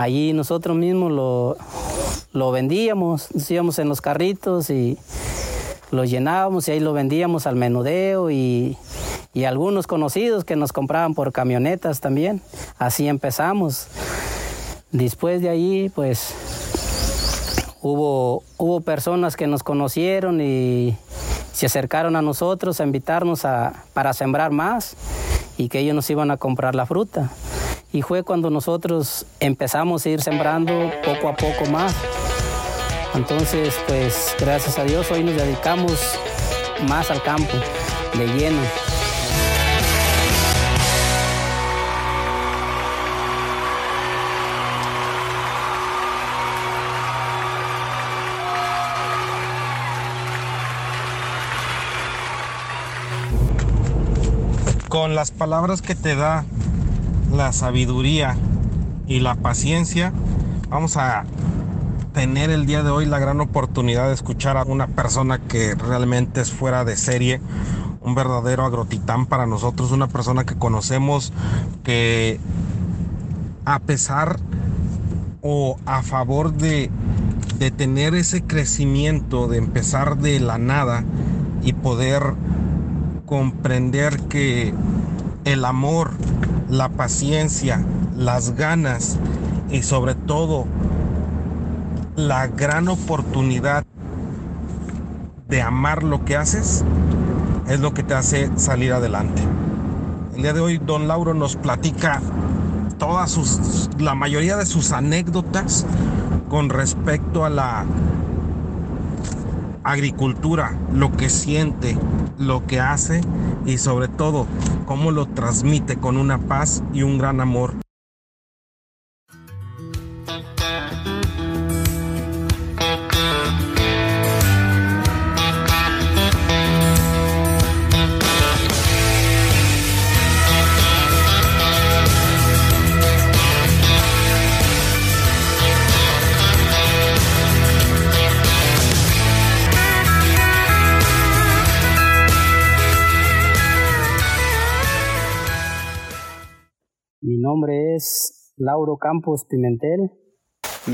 allí nosotros mismos lo, lo vendíamos, nos íbamos en los carritos y lo llenábamos y ahí lo vendíamos al menudeo y, y algunos conocidos que nos compraban por camionetas también. Así empezamos. Después de ahí, pues hubo, hubo personas que nos conocieron y se acercaron a nosotros a invitarnos a, para sembrar más y que ellos nos iban a comprar la fruta. Y fue cuando nosotros empezamos a ir sembrando poco a poco más. Entonces, pues gracias a Dios hoy nos dedicamos más al campo, de lleno. Con las palabras que te da la sabiduría y la paciencia, vamos a tener el día de hoy la gran oportunidad de escuchar a una persona que realmente es fuera de serie, un verdadero agrotitán para nosotros, una persona que conocemos que a pesar o a favor de, de tener ese crecimiento, de empezar de la nada y poder comprender que el amor, la paciencia, las ganas y sobre todo la gran oportunidad de amar lo que haces es lo que te hace salir adelante. El día de hoy don Lauro nos platica todas sus la mayoría de sus anécdotas con respecto a la agricultura, lo que siente, lo que hace y sobre todo cómo lo transmite con una paz y un gran amor. Es Lauro Campos Pimentel.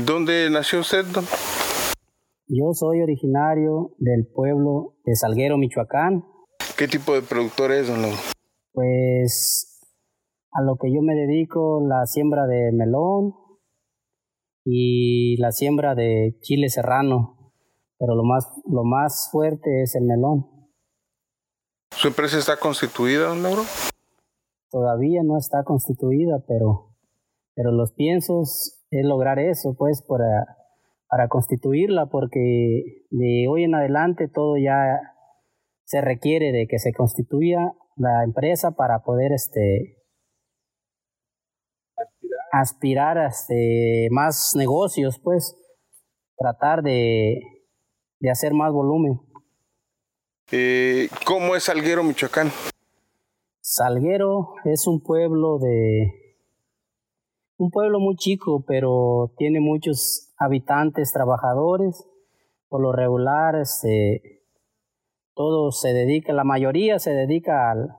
¿Dónde nació usted, don? Yo soy originario del pueblo de Salguero, Michoacán. ¿Qué tipo de productor es, don Lauro? Pues a lo que yo me dedico, la siembra de melón y la siembra de chile serrano, pero lo más, lo más fuerte es el melón. ¿Su empresa está constituida, don Lauro? Todavía no está constituida, pero, pero los piensos es lograr eso, pues, para, para constituirla, porque de hoy en adelante todo ya se requiere de que se constituya la empresa para poder este aspirar a este, más negocios, pues tratar de, de hacer más volumen. Eh, ¿Cómo es Salguero, Michoacán? Salguero es un pueblo de un pueblo muy chico, pero tiene muchos habitantes trabajadores. Por lo regular, este, todo se dedica, la mayoría se dedica al,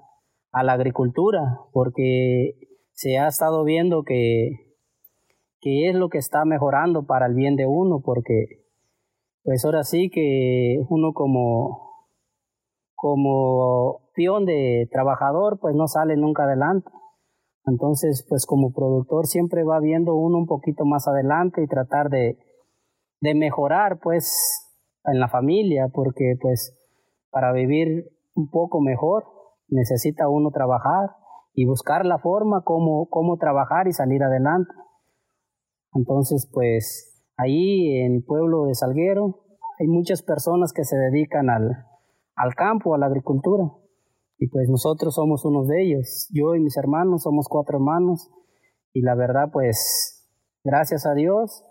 a la agricultura, porque se ha estado viendo que, que es lo que está mejorando para el bien de uno, porque pues ahora sí que uno como, como de trabajador pues no sale nunca adelante. Entonces pues como productor siempre va viendo uno un poquito más adelante y tratar de, de mejorar pues en la familia, porque pues para vivir un poco mejor necesita uno trabajar y buscar la forma como, cómo trabajar y salir adelante. Entonces, pues ahí en el pueblo de Salguero hay muchas personas que se dedican al, al campo, a la agricultura. Y pues nosotros somos unos de ellos. Yo y mis hermanos somos cuatro hermanos. Y la verdad, pues, gracias a Dios,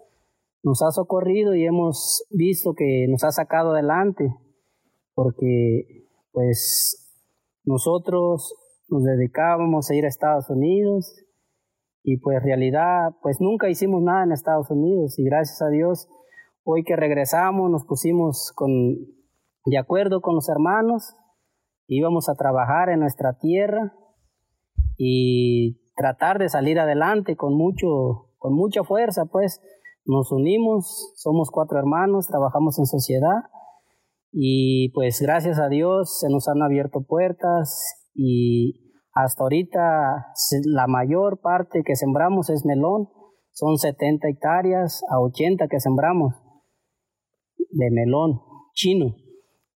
nos ha socorrido y hemos visto que nos ha sacado adelante. Porque, pues, nosotros nos dedicábamos a ir a Estados Unidos y pues realidad pues nunca hicimos nada en Estados Unidos y gracias a Dios hoy que regresamos nos pusimos con de acuerdo con los hermanos íbamos a trabajar en nuestra tierra y tratar de salir adelante con mucho con mucha fuerza, pues. Nos unimos, somos cuatro hermanos, trabajamos en sociedad y pues gracias a Dios se nos han abierto puertas y hasta ahorita la mayor parte que sembramos es melón, son 70 hectáreas a 80 que sembramos de melón chino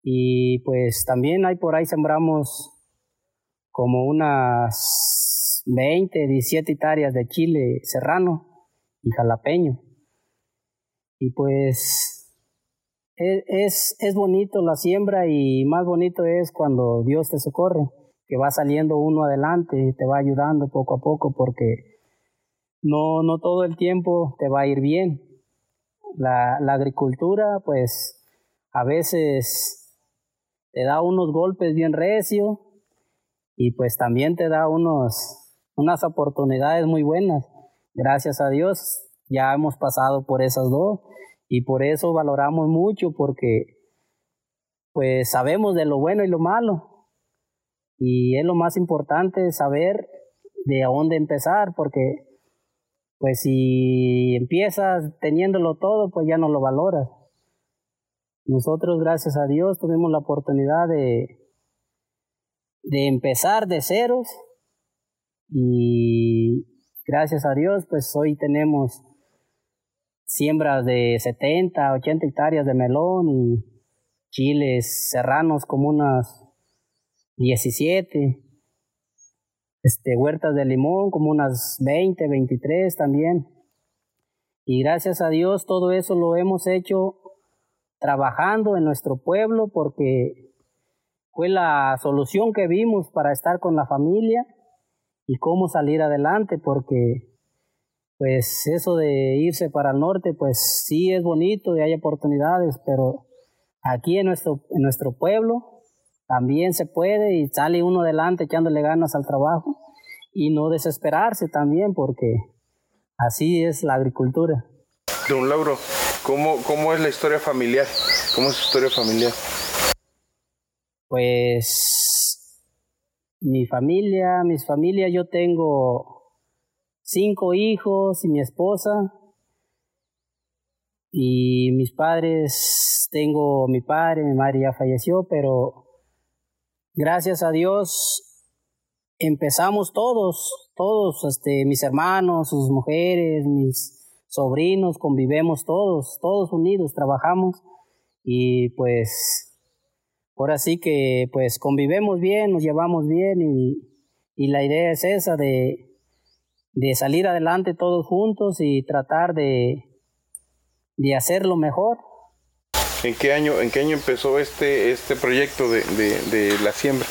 y pues también hay por ahí sembramos como unas 20, 17 hectáreas de chile serrano y jalapeño. Y pues e, es, es bonito la siembra y más bonito es cuando Dios te socorre, que va saliendo uno adelante y te va ayudando poco a poco porque no, no todo el tiempo te va a ir bien. La, la agricultura pues a veces te da unos golpes bien recio y pues también te da unos, unas oportunidades muy buenas. Gracias a Dios ya hemos pasado por esas dos y por eso valoramos mucho porque pues sabemos de lo bueno y lo malo y es lo más importante saber de dónde empezar porque pues si empiezas teniéndolo todo pues ya no lo valoras. Nosotros gracias a Dios tuvimos la oportunidad de de empezar de ceros y gracias a Dios pues hoy tenemos siembras de 70, 80 hectáreas de melón y chiles serranos como unas 17, este, huertas de limón como unas 20, 23 también. Y gracias a Dios todo eso lo hemos hecho trabajando en nuestro pueblo porque fue la solución que vimos para estar con la familia y cómo salir adelante, porque pues eso de irse para el norte, pues sí es bonito y hay oportunidades, pero aquí en nuestro, en nuestro pueblo también se puede y sale uno adelante echándole ganas al trabajo y no desesperarse también, porque así es la agricultura. Don Lauro, ¿cómo, cómo es la historia familiar? ¿Cómo es su historia familiar? Pues mi familia, mis familias, yo tengo cinco hijos y mi esposa. Y mis padres, tengo mi padre, mi madre ya falleció, pero gracias a Dios empezamos todos, todos, este, mis hermanos, sus mujeres, mis sobrinos, convivemos todos, todos unidos, trabajamos y pues Ahora sí que pues convivemos bien, nos llevamos bien y, la idea es esa de, salir adelante todos juntos y tratar de, de hacerlo mejor. ¿En qué año, en qué año empezó este, este proyecto de, la siembra?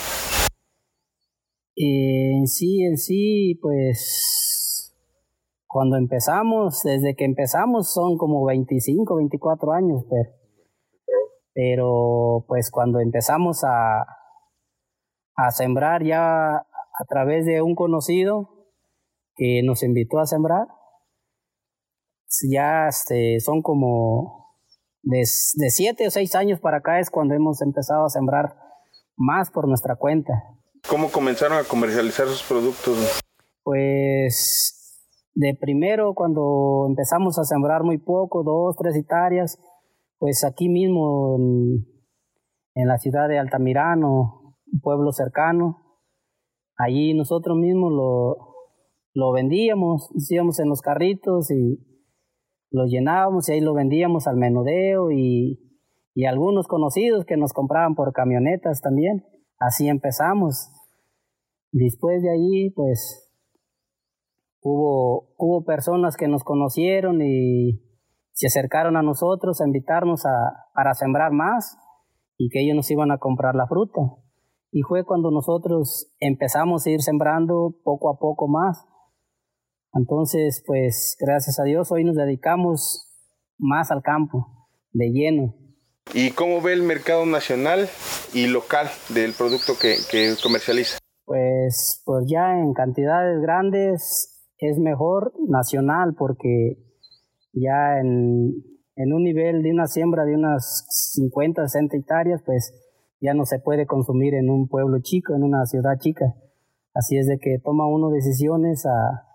En sí, en sí, pues cuando empezamos, desde que empezamos son como 25, 24 años, pero pero pues cuando empezamos a, a sembrar ya a través de un conocido que nos invitó a sembrar, ya este, son como de, de siete o seis años para acá es cuando hemos empezado a sembrar más por nuestra cuenta. ¿Cómo comenzaron a comercializar sus productos? Pues de primero cuando empezamos a sembrar muy poco, dos, tres hectáreas, pues aquí mismo en, la ciudad de Altamirano, un pueblo cercano, allí nosotros mismos lo, lo vendíamos, íbamos en los carritos y lo llenábamos y ahí lo vendíamos al menudeo y, y algunos conocidos que nos compraban por camionetas también. Así empezamos. Después de allí, pues, hubo, hubo personas que nos conocieron y se acercaron a nosotros a invitarnos a, para sembrar más y que ellos nos iban a comprar la fruta. Y fue cuando nosotros empezamos a ir sembrando poco a poco más. Entonces, pues gracias a Dios hoy nos dedicamos más al campo, de lleno. ¿Y cómo ve el mercado nacional y local del producto que, que comercializa? Pues, pues ya en cantidades grandes es mejor nacional porque ya en, un nivel de una siembra de unas 50, 60 hectáreas, pues ya no se puede consumir en un pueblo chico, en una ciudad chica. Así es de que toma uno decisiones a,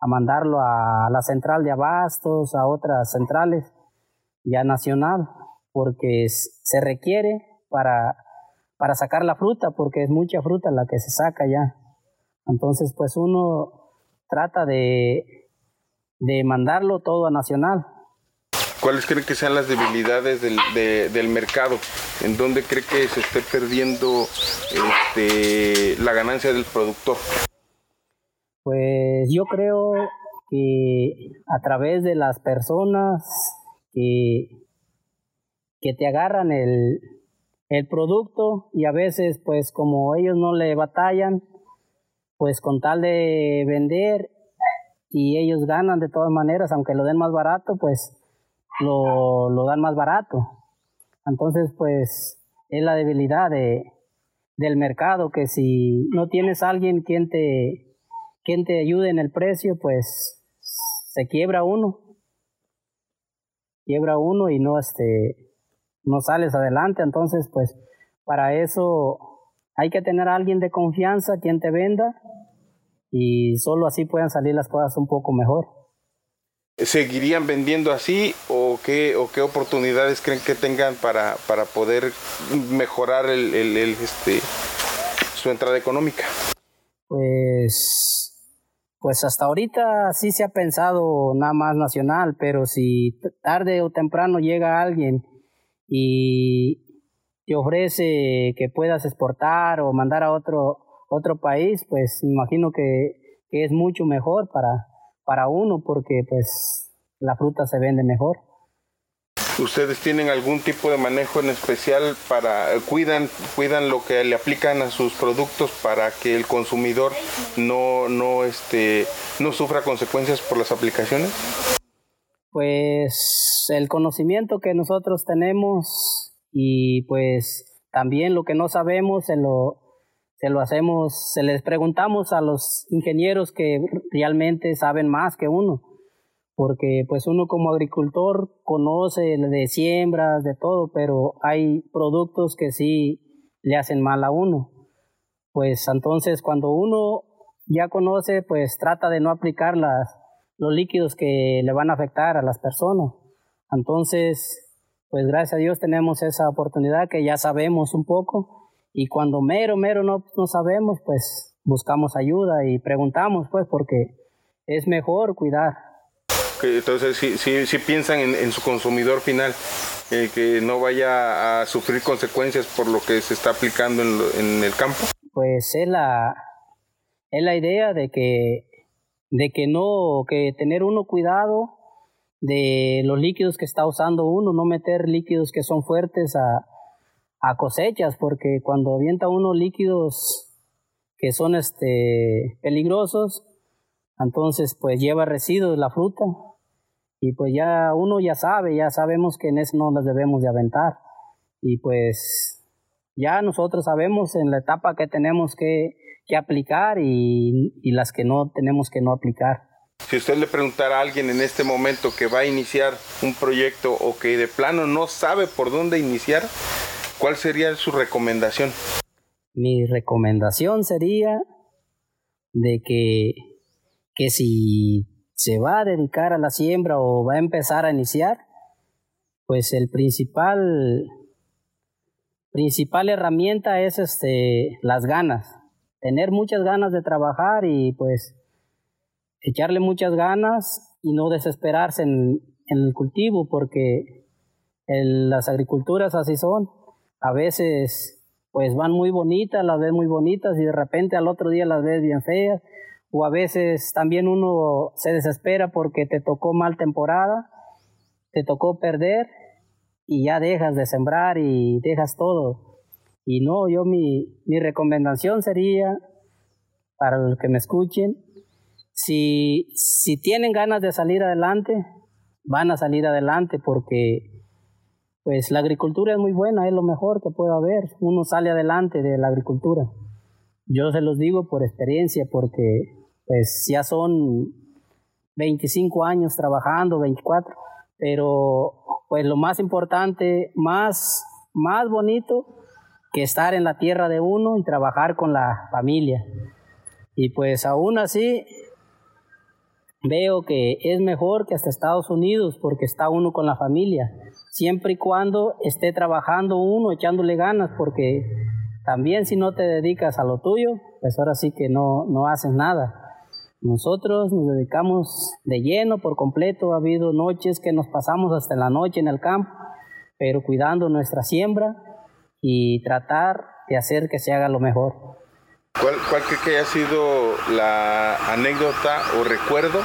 a mandarlo a la central de abastos, a otras centrales ya nacional, porque se requiere para, para sacar la fruta, porque es mucha fruta la que se saca ya. Entonces, pues uno trata de, de mandarlo todo a nacional. ¿Cuáles creen que sean las debilidades del, del mercado? ¿En dónde cree que se esté perdiendo este, la ganancia del productor? Pues yo creo que a través de las personas que, que te agarran el, el producto y a veces pues como ellos no le batallan, pues con tal de vender y ellos ganan de todas maneras, aunque lo den más barato, pues lo, lo dan más barato. Entonces pues es la debilidad de, del mercado, que si no tienes alguien quien te, quien te ayude en el precio, pues se quiebra uno. Quiebra uno y no, este, no sales adelante. Entonces, pues para eso hay que tener a alguien de confianza quien te venda y solo así pueden salir las cosas un poco mejor. ¿Seguirían vendiendo así o qué, o qué oportunidades creen que tengan para, para poder mejorar el, el, el, este, su entrada económica? Pues pues hasta ahorita sí se ha pensado nada más nacional, pero si tarde o temprano llega alguien y te ofrece que puedas exportar o mandar a otro, otro país, pues imagino que, que es mucho mejor para, para uno porque pues la fruta se vende mejor. ¿Ustedes tienen algún tipo de manejo en especial para cuidan cuidan lo que le aplican a sus productos para que el consumidor no no este no sufra consecuencias por las aplicaciones? Pues el conocimiento que nosotros tenemos y pues también lo que no sabemos se lo se lo hacemos, se les preguntamos a los ingenieros que realmente saben más que uno porque pues uno como agricultor conoce de siembras, de todo, pero hay productos que sí le hacen mal a uno. Pues entonces cuando uno ya conoce, pues trata de no aplicar las, los líquidos que le van a afectar a las personas. Entonces, pues gracias a Dios tenemos esa oportunidad que ya sabemos un poco y cuando mero, mero no, no sabemos, pues buscamos ayuda y preguntamos, pues porque es mejor cuidar entonces sí, piensan en, su consumidor final, eh, que no vaya a sufrir consecuencias por lo que se está aplicando en, el campo. Pues es la, es la idea de que, de que no, que tener uno cuidado de los líquidos que está usando uno, no meter líquidos que son fuertes a, a cosechas, porque cuando avienta uno líquidos que son este peligrosos, entonces pues lleva residuos la fruta y pues ya uno ya sabe, ya sabemos que en eso no las debemos de aventar. Y pues ya nosotros sabemos en la etapa que tenemos que, que aplicar y, y, las que no tenemos que no aplicar. Si usted le preguntara a alguien en este momento que va a iniciar un proyecto o que de plano no sabe por dónde iniciar, ¿cuál sería su recomendación? Mi recomendación sería de que, que si se va a dedicar a la siembra o va a empezar a iniciar, pues el principal principal herramienta es este las ganas, tener muchas ganas de trabajar y pues echarle muchas ganas y no desesperarse en, el cultivo porque las agriculturas así son. A veces pues van muy bonitas, las ves muy bonitas y de repente al otro día las ves bien feas o a veces también uno se desespera porque te tocó mal temporada, te tocó perder y ya dejas de sembrar y dejas todo. Y no, yo mi, mi recomendación sería, para los que me escuchen, si, si tienen ganas de salir adelante, van a salir adelante porque pues la agricultura es muy buena, es lo mejor que puede haber. Uno sale adelante de la agricultura. Yo se los digo por experiencia porque pues ya son 25 años trabajando, 24, pero pues lo más importante, más, más bonito que estar en la tierra de uno y trabajar con la familia. Y pues aún así, veo que es mejor que hasta Estados Unidos porque está uno con la familia, siempre y cuando esté trabajando uno, echándole ganas, porque también si no te dedicas a lo tuyo, pues ahora sí que no, no haces nada. Nosotros nos dedicamos de lleno por completo, ha habido noches que nos pasamos hasta la noche en el campo, pero cuidando nuestra siembra y tratar de hacer que se haga lo mejor. ¿Cuál, cuál cree que haya sido la anécdota o recuerdo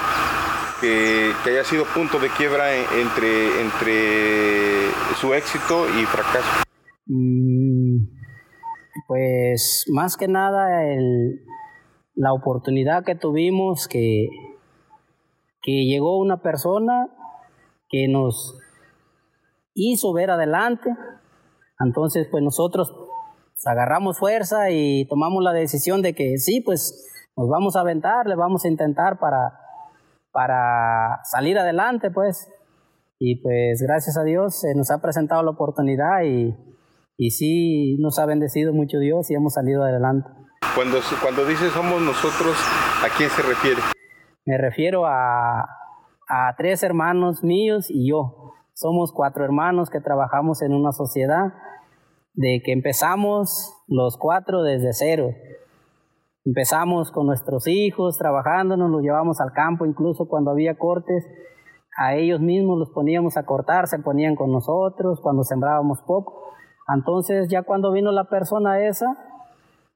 que, haya sido punto de quiebra entre, entre su éxito y fracaso? Mm, pues más que nada el, la oportunidad que tuvimos que, que llegó una persona que nos hizo ver adelante. Entonces, pues nosotros agarramos fuerza y tomamos la decisión de que sí, pues nos vamos a aventar, le vamos a intentar para, para salir adelante, pues. Y pues gracias a Dios se nos ha presentado la oportunidad y, y sí nos ha bendecido mucho Dios y hemos salido adelante. Cuando, cuando dice somos nosotros, ¿a quién se refiere? Me refiero a, a tres hermanos míos y yo. Somos cuatro hermanos que trabajamos en una sociedad de que empezamos los cuatro desde cero. Empezamos con nuestros hijos trabajando, nos los llevamos al campo, incluso cuando había cortes, a ellos mismos los poníamos a cortar, se ponían con nosotros cuando sembrábamos poco. Entonces ya cuando vino la persona esa,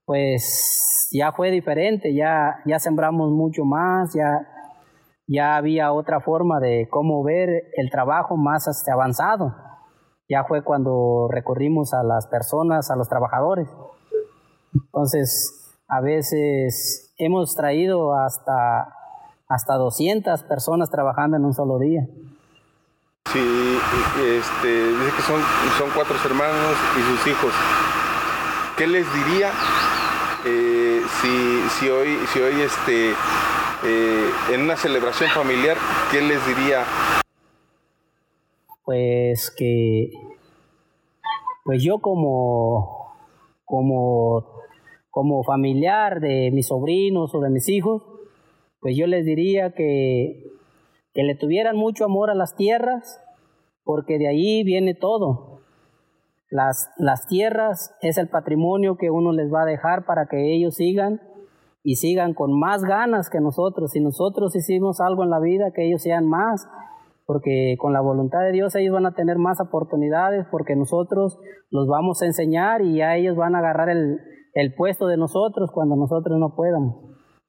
pues ya fue diferente, ya, ya sembramos mucho más, ya, ya había otra forma de cómo ver el trabajo más hasta avanzado ya fue cuando recurrimos a las personas, a los trabajadores. Entonces, a veces hemos traído hasta, hasta 200 personas trabajando en un solo día. Sí, este, dice que son, son cuatro hermanos y sus hijos. ¿Qué les diría eh, si, si, hoy, si hoy este, eh, en una celebración familiar, qué les diría pues que pues yo como como como familiar de mis sobrinos o de mis hijos, pues yo les diría que, que le tuvieran mucho amor a las tierras, porque de ahí viene todo. Las, las tierras es el patrimonio que uno les va a dejar para que ellos sigan y sigan con más ganas que nosotros. Si nosotros hicimos algo en la vida, que ellos sean más porque con la voluntad de Dios ellos van a tener más oportunidades porque nosotros los vamos a enseñar y ya ellos van a agarrar el, el puesto de nosotros cuando nosotros no podamos.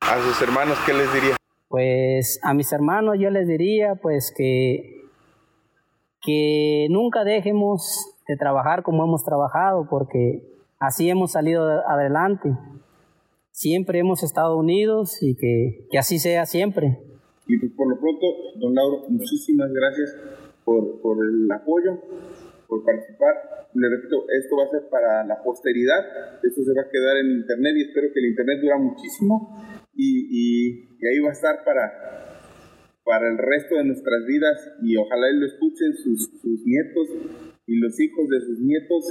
¿A sus hermanos qué les diría? Pues a mis hermanos yo les diría pues que, que nunca dejemos de trabajar como hemos trabajado porque así hemos salido adelante. Siempre hemos estado unidos y que, que así sea siempre. Y pues por lo pronto, don Lauro, muchísimas gracias por, por el apoyo, por participar. Le repito, esto va a ser para la posteridad, esto se va a quedar en internet y espero que el internet dura muchísimo. Y, y, ahí va a estar para, para el resto de nuestras vidas. Y ojalá lo escuchen sus, sus nietos y los hijos de sus nietos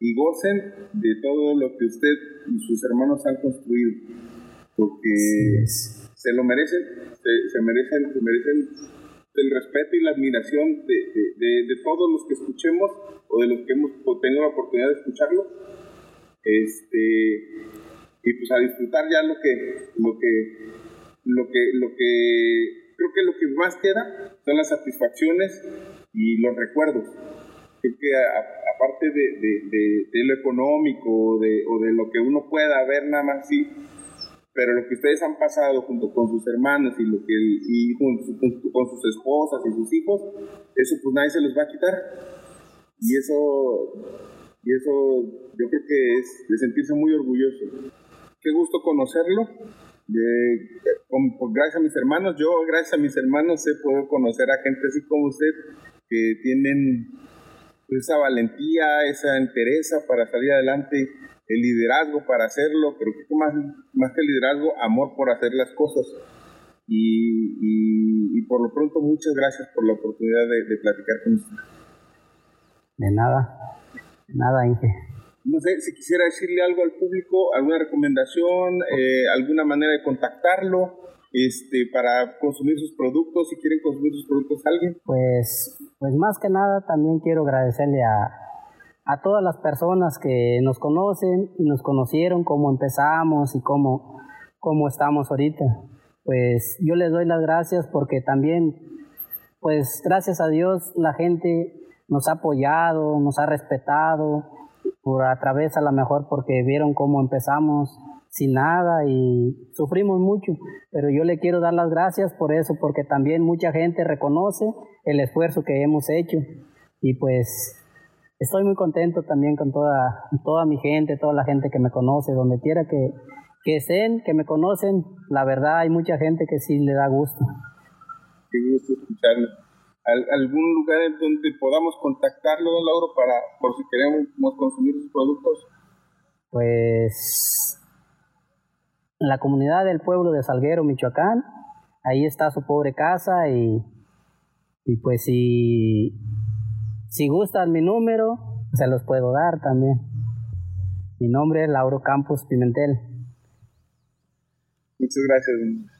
y gocen de todo lo que usted y sus hermanos han construido, porque se lo merecen, se, merecen, se merecen el respeto y la admiración de, de, de, todos los que escuchemos o de los que hemos tenido la oportunidad de escucharlo. Este, y pues a disfrutar ya lo que, lo que, lo que, lo que, creo que lo que más queda son las satisfacciones y los recuerdos. Creo que aparte de, lo económico o de lo que uno pueda ver nada más así, pero lo que ustedes han pasado junto con sus hermanos y lo que y junto, con sus esposas y sus hijos, eso pues nadie se los va a quitar. Y eso, y eso yo creo que es de sentirse muy orgulloso. Qué gusto conocerlo. Pues, gracias a mis hermanos, yo gracias a mis hermanos he podido conocer a gente así como usted que tienen esa valentía, esa entereza para salir adelante el liderazgo para hacerlo, pero que más, más que liderazgo, amor por hacer las cosas. Y, y, por lo pronto, muchas gracias por la oportunidad de, platicar con usted. De nada, de nada, Inge. No sé, si quisiera decirle algo al público, alguna recomendación, eh, alguna manera de contactarlo, este, para consumir sus productos, si quieren consumir sus productos alguien? Pues, pues más que nada también quiero agradecerle a, a todas las personas que nos conocen y nos conocieron, cómo empezamos y cómo, cómo estamos ahorita. Pues yo les doy las gracias porque también, pues gracias a Dios, la gente nos ha apoyado, nos ha respetado, por a través a lo mejor porque vieron cómo empezamos sin nada y sufrimos mucho, pero yo le quiero dar las gracias por eso, porque también mucha gente reconoce el esfuerzo que hemos hecho y pues estoy muy contento también con toda, toda mi gente, toda la gente que me conoce, donde quiera que, que estén, que me conocen, la verdad hay mucha gente que sí le da gusto. Qué gusto escucharlo. ¿Algún lugar en donde podamos contactarlo, don Lauro, para, por si queremos consumir sus productos? Pues en la comunidad del pueblo de Salguero, Michoacán. Ahí está su pobre casa y, y pues si, si gustan mi número, se los puedo dar también. Mi nombre es Lauro Campos Pimentel. Muchas gracias.